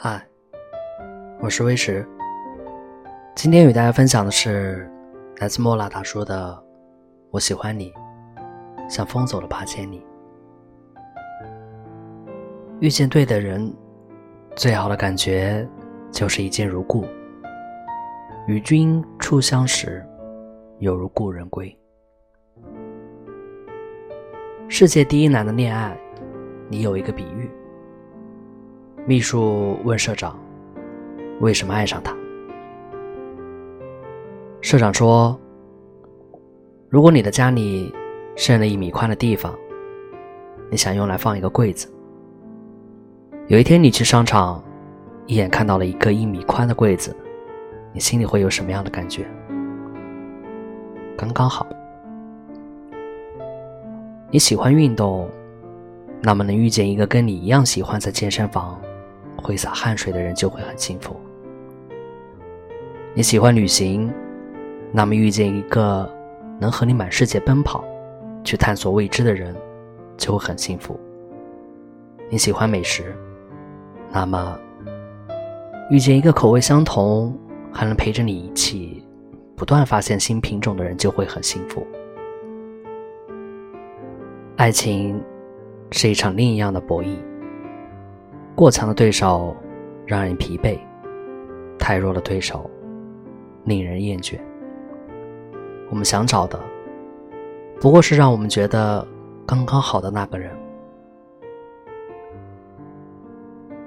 嗨，我是威石。今天与大家分享的是来自莫拉大叔的《我喜欢你，像风走了八千里》。遇见对的人，最好的感觉就是一见如故。与君初相识，犹如故人归。世界第一难的恋爱，你有一个比喻。秘书问社长：“为什么爱上他？”社长说：“如果你的家里剩了一米宽的地方，你想用来放一个柜子。有一天你去商场，一眼看到了一个一米宽的柜子，你心里会有什么样的感觉？刚刚好。你喜欢运动，那么能遇见一个跟你一样喜欢在健身房。”挥洒汗水的人就会很幸福。你喜欢旅行，那么遇见一个能和你满世界奔跑、去探索未知的人，就会很幸福。你喜欢美食，那么遇见一个口味相同、还能陪着你一起不断发现新品种的人，就会很幸福。爱情是一场另一样的博弈。过强的对手让人疲惫，太弱的对手令人厌倦。我们想找的不过是让我们觉得刚刚好的那个人。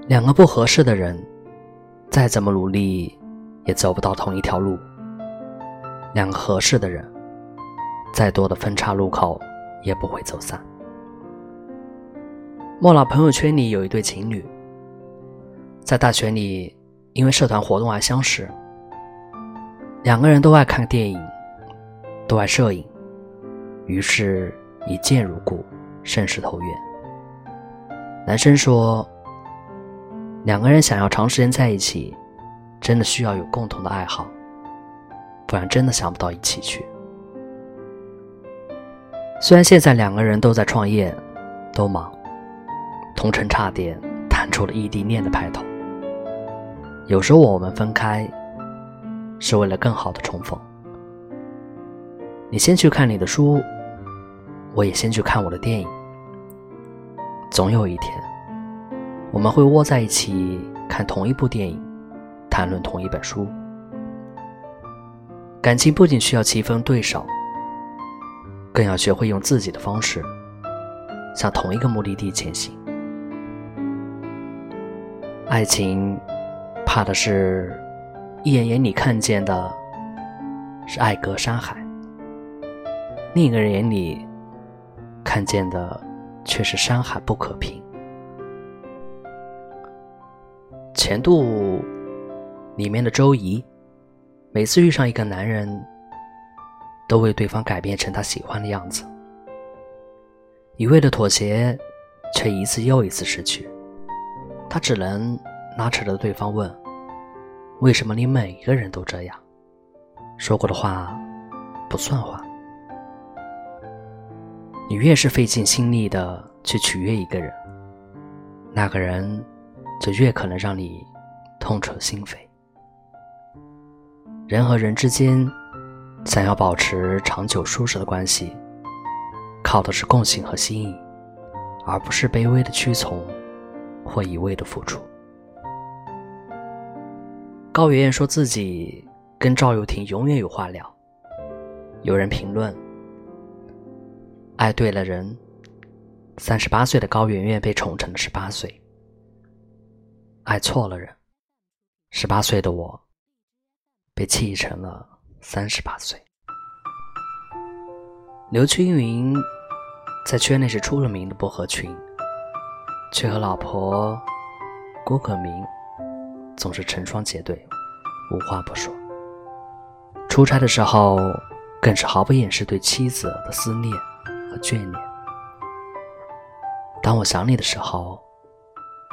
两个不合适的人，再怎么努力也走不到同一条路。两个合适的人，再多的分岔路口也不会走散。莫老朋友圈里有一对情侣。在大学里，因为社团活动而相识。两个人都爱看电影，都爱摄影，于是一见如故，甚是投缘。男生说：“两个人想要长时间在一起，真的需要有共同的爱好，不然真的想不到一起去。”虽然现在两个人都在创业，都忙，同城差点谈出了异地恋的派头。有时候我们分开，是为了更好的重逢。你先去看你的书，我也先去看我的电影。总有一天，我们会窝在一起看同一部电影，谈论同一本书。感情不仅需要棋逢对手，更要学会用自己的方式，向同一个目的地前行。爱情。怕的是，一眼眼里看见的是爱隔山海，另一个人眼里看见的却是山海不可平。前度里面的周怡，每次遇上一个男人，都为对方改变成他喜欢的样子，一味的妥协，却一次又一次失去，他只能拉扯着对方问。为什么你每一个人都这样？说过的话不算话。你越是费尽心力的去取悦一个人，那个人就越可能让你痛彻心扉。人和人之间想要保持长久舒适的关系，靠的是共性和心意，而不是卑微的屈从或一味的付出。高圆圆说自己跟赵又廷永远有话聊。有人评论：爱对了人，三十八岁的高圆圆被宠成了十八岁；爱错了人，十八岁的我被气成了三十八岁。刘青云在圈内是出了名的不合群，却和老婆郭可明。总是成双结对，无话不说。出差的时候，更是毫不掩饰对妻子的思念和眷恋。当我想你的时候，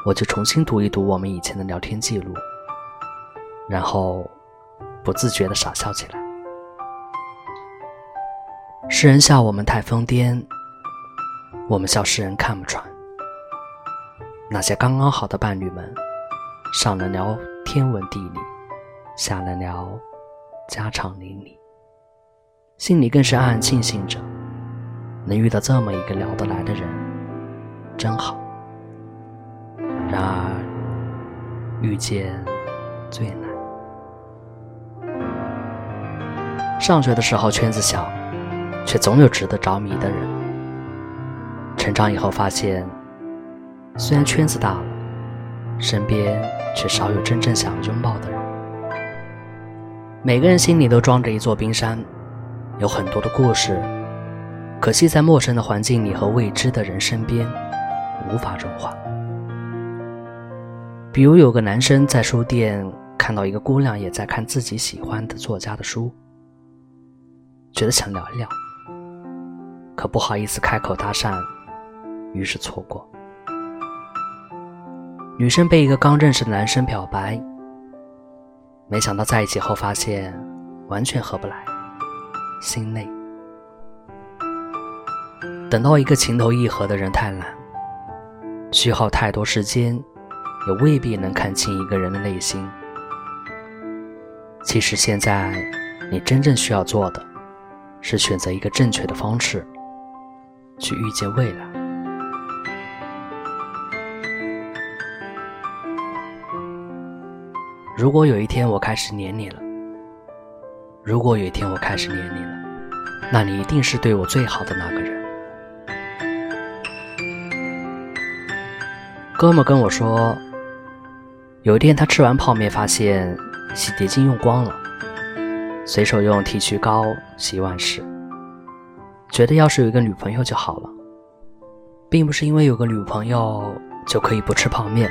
我就重新读一读我们以前的聊天记录，然后不自觉的傻笑起来。世人笑我们太疯癫，我们笑世人看不穿。那些刚刚好的伴侣们，上能聊天文地理，下能聊家长邻里，心里更是暗暗庆幸着，能遇到这么一个聊得来的人，真好。然而，遇见最难。上学的时候圈子小，却总有值得着迷的人。成长以后发现，虽然圈子大了，身边却少有真正想拥抱的人。每个人心里都装着一座冰山，有很多的故事，可惜在陌生的环境里和未知的人身边，无法融化。比如有个男生在书店看到一个姑娘也在看自己喜欢的作家的书，觉得想聊一聊，可不好意思开口搭讪，于是错过。女生被一个刚认识的男生表白，没想到在一起后发现完全合不来，心累。等到一个情投意合的人太难，需耗太多时间。也未必能看清一个人的内心。其实现在，你真正需要做的，是选择一个正确的方式，去遇见未来。如果有一天我开始黏你了，如果有一天我开始黏你了，那你一定是对我最好的那个人。哥们跟我说。有一天，他吃完泡面，发现洗洁精用光了，随手用剃须膏洗碗时，觉得要是有一个女朋友就好了，并不是因为有个女朋友就可以不吃泡面，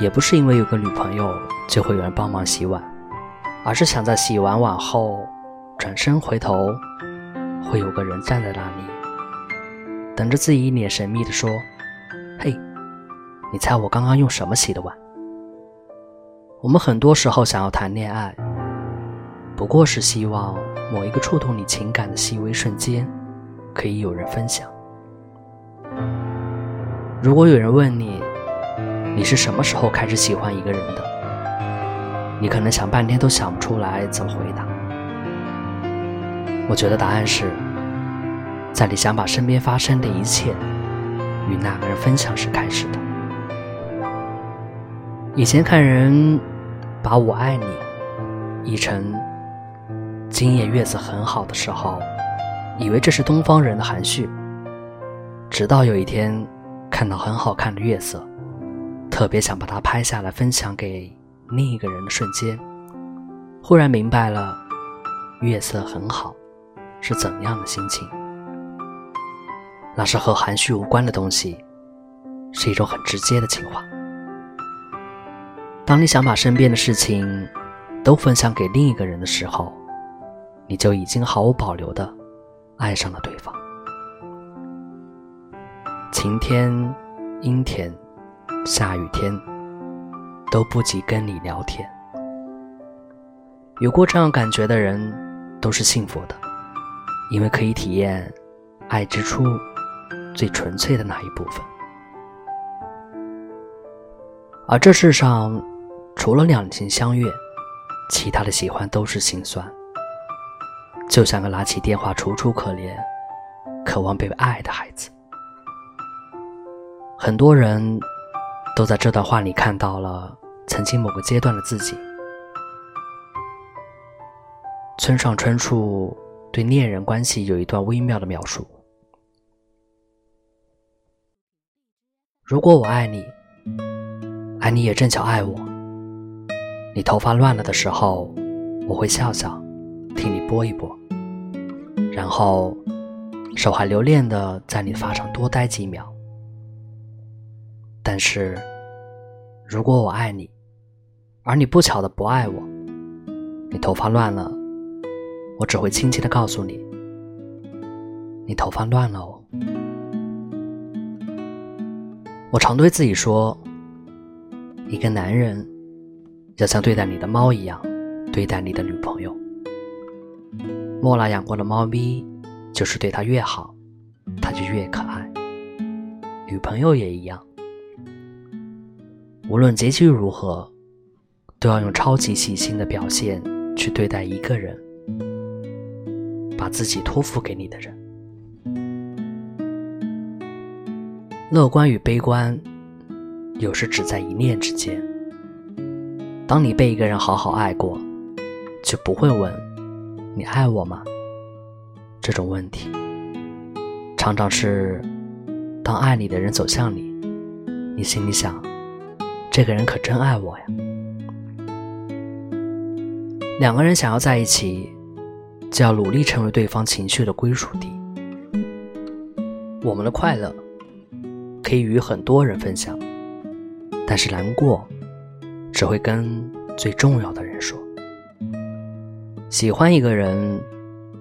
也不是因为有个女朋友就会有人帮忙洗碗，而是想在洗完碗后转身回头，会有个人站在那里，等着自己一脸神秘地说：“嘿，你猜我刚刚用什么洗的碗？”我们很多时候想要谈恋爱，不过是希望某一个触动你情感的细微瞬间，可以有人分享。如果有人问你，你是什么时候开始喜欢一个人的？你可能想半天都想不出来怎么回答。我觉得答案是，在你想把身边发生的一切与那个人分享时开始的。以前看人把我爱你译成今夜月色很好的时候，以为这是东方人的含蓄。直到有一天看到很好看的月色，特别想把它拍下来分享给另一个人的瞬间，忽然明白了月色很好是怎样的心情。那是和含蓄无关的东西，是一种很直接的情话。当你想把身边的事情都分享给另一个人的时候，你就已经毫无保留的爱上了对方。晴天、阴天、下雨天，都不及跟你聊天。有过这样感觉的人都是幸福的，因为可以体验爱之初最纯粹的那一部分。而这世上。除了两情相悦，其他的喜欢都是心酸。就像个拿起电话楚楚可怜、渴望被爱的孩子。很多人都在这段话里看到了曾经某个阶段的自己。村上春树对恋人关系有一段微妙的描述：如果我爱你，而你也正巧爱我。你头发乱了的时候，我会笑笑，替你拨一拨，然后手还留恋的在你发上多待几秒。但是，如果我爱你，而你不巧的不爱我，你头发乱了，我只会轻轻的告诉你，你头发乱了哦。我常对自己说，一个男人。要像对待你的猫一样对待你的女朋友。莫拉养过的猫咪就是对他越好，他就越可爱。女朋友也一样，无论结局如何，都要用超级细心的表现去对待一个人，把自己托付给你的人。乐观与悲观，有时只在一念之间。当你被一个人好好爱过，就不会问“你爱我吗”这种问题。常常是，当爱你的人走向你，你心里想：“这个人可真爱我呀。”两个人想要在一起，就要努力成为对方情绪的归属地。我们的快乐可以与很多人分享，但是难过。只会跟最重要的人说。喜欢一个人，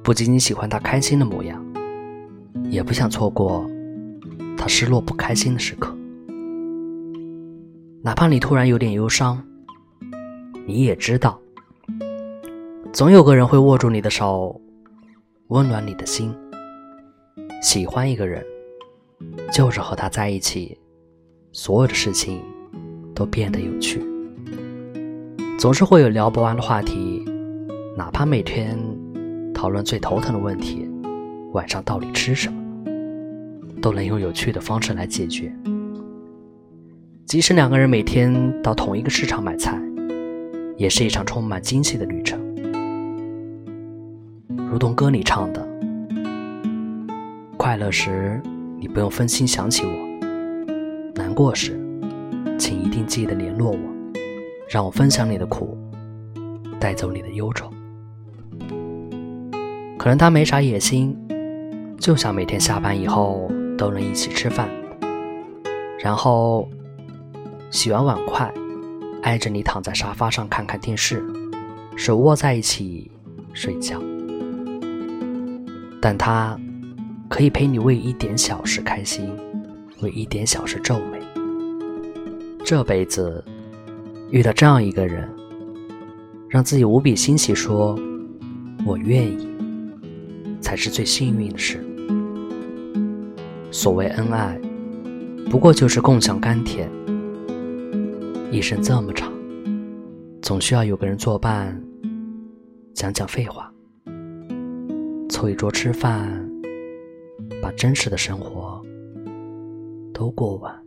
不仅仅喜欢他开心的模样，也不想错过他失落不开心的时刻。哪怕你突然有点忧伤，你也知道，总有个人会握住你的手，温暖你的心。喜欢一个人，就是和他在一起，所有的事情都变得有趣。总是会有聊不完的话题，哪怕每天讨论最头疼的问题，晚上到底吃什么，都能用有趣的方式来解决。即使两个人每天到同一个市场买菜，也是一场充满惊喜的旅程。如同歌里唱的：“快乐时你不用分心想起我，难过时，请一定记得联络我。”让我分享你的苦，带走你的忧愁。可能他没啥野心，就想每天下班以后都能一起吃饭，然后洗完碗筷，挨着你躺在沙发上看看电视，手握在一起睡觉。但他可以陪你为一点小事开心，为一点小事皱眉。这辈子。遇到这样一个人，让自己无比欣喜，说“我愿意”，才是最幸运的事。所谓恩爱，不过就是共享甘甜。一生这么长，总需要有个人作伴，讲讲废话，凑一桌吃饭，把真实的生活都过完。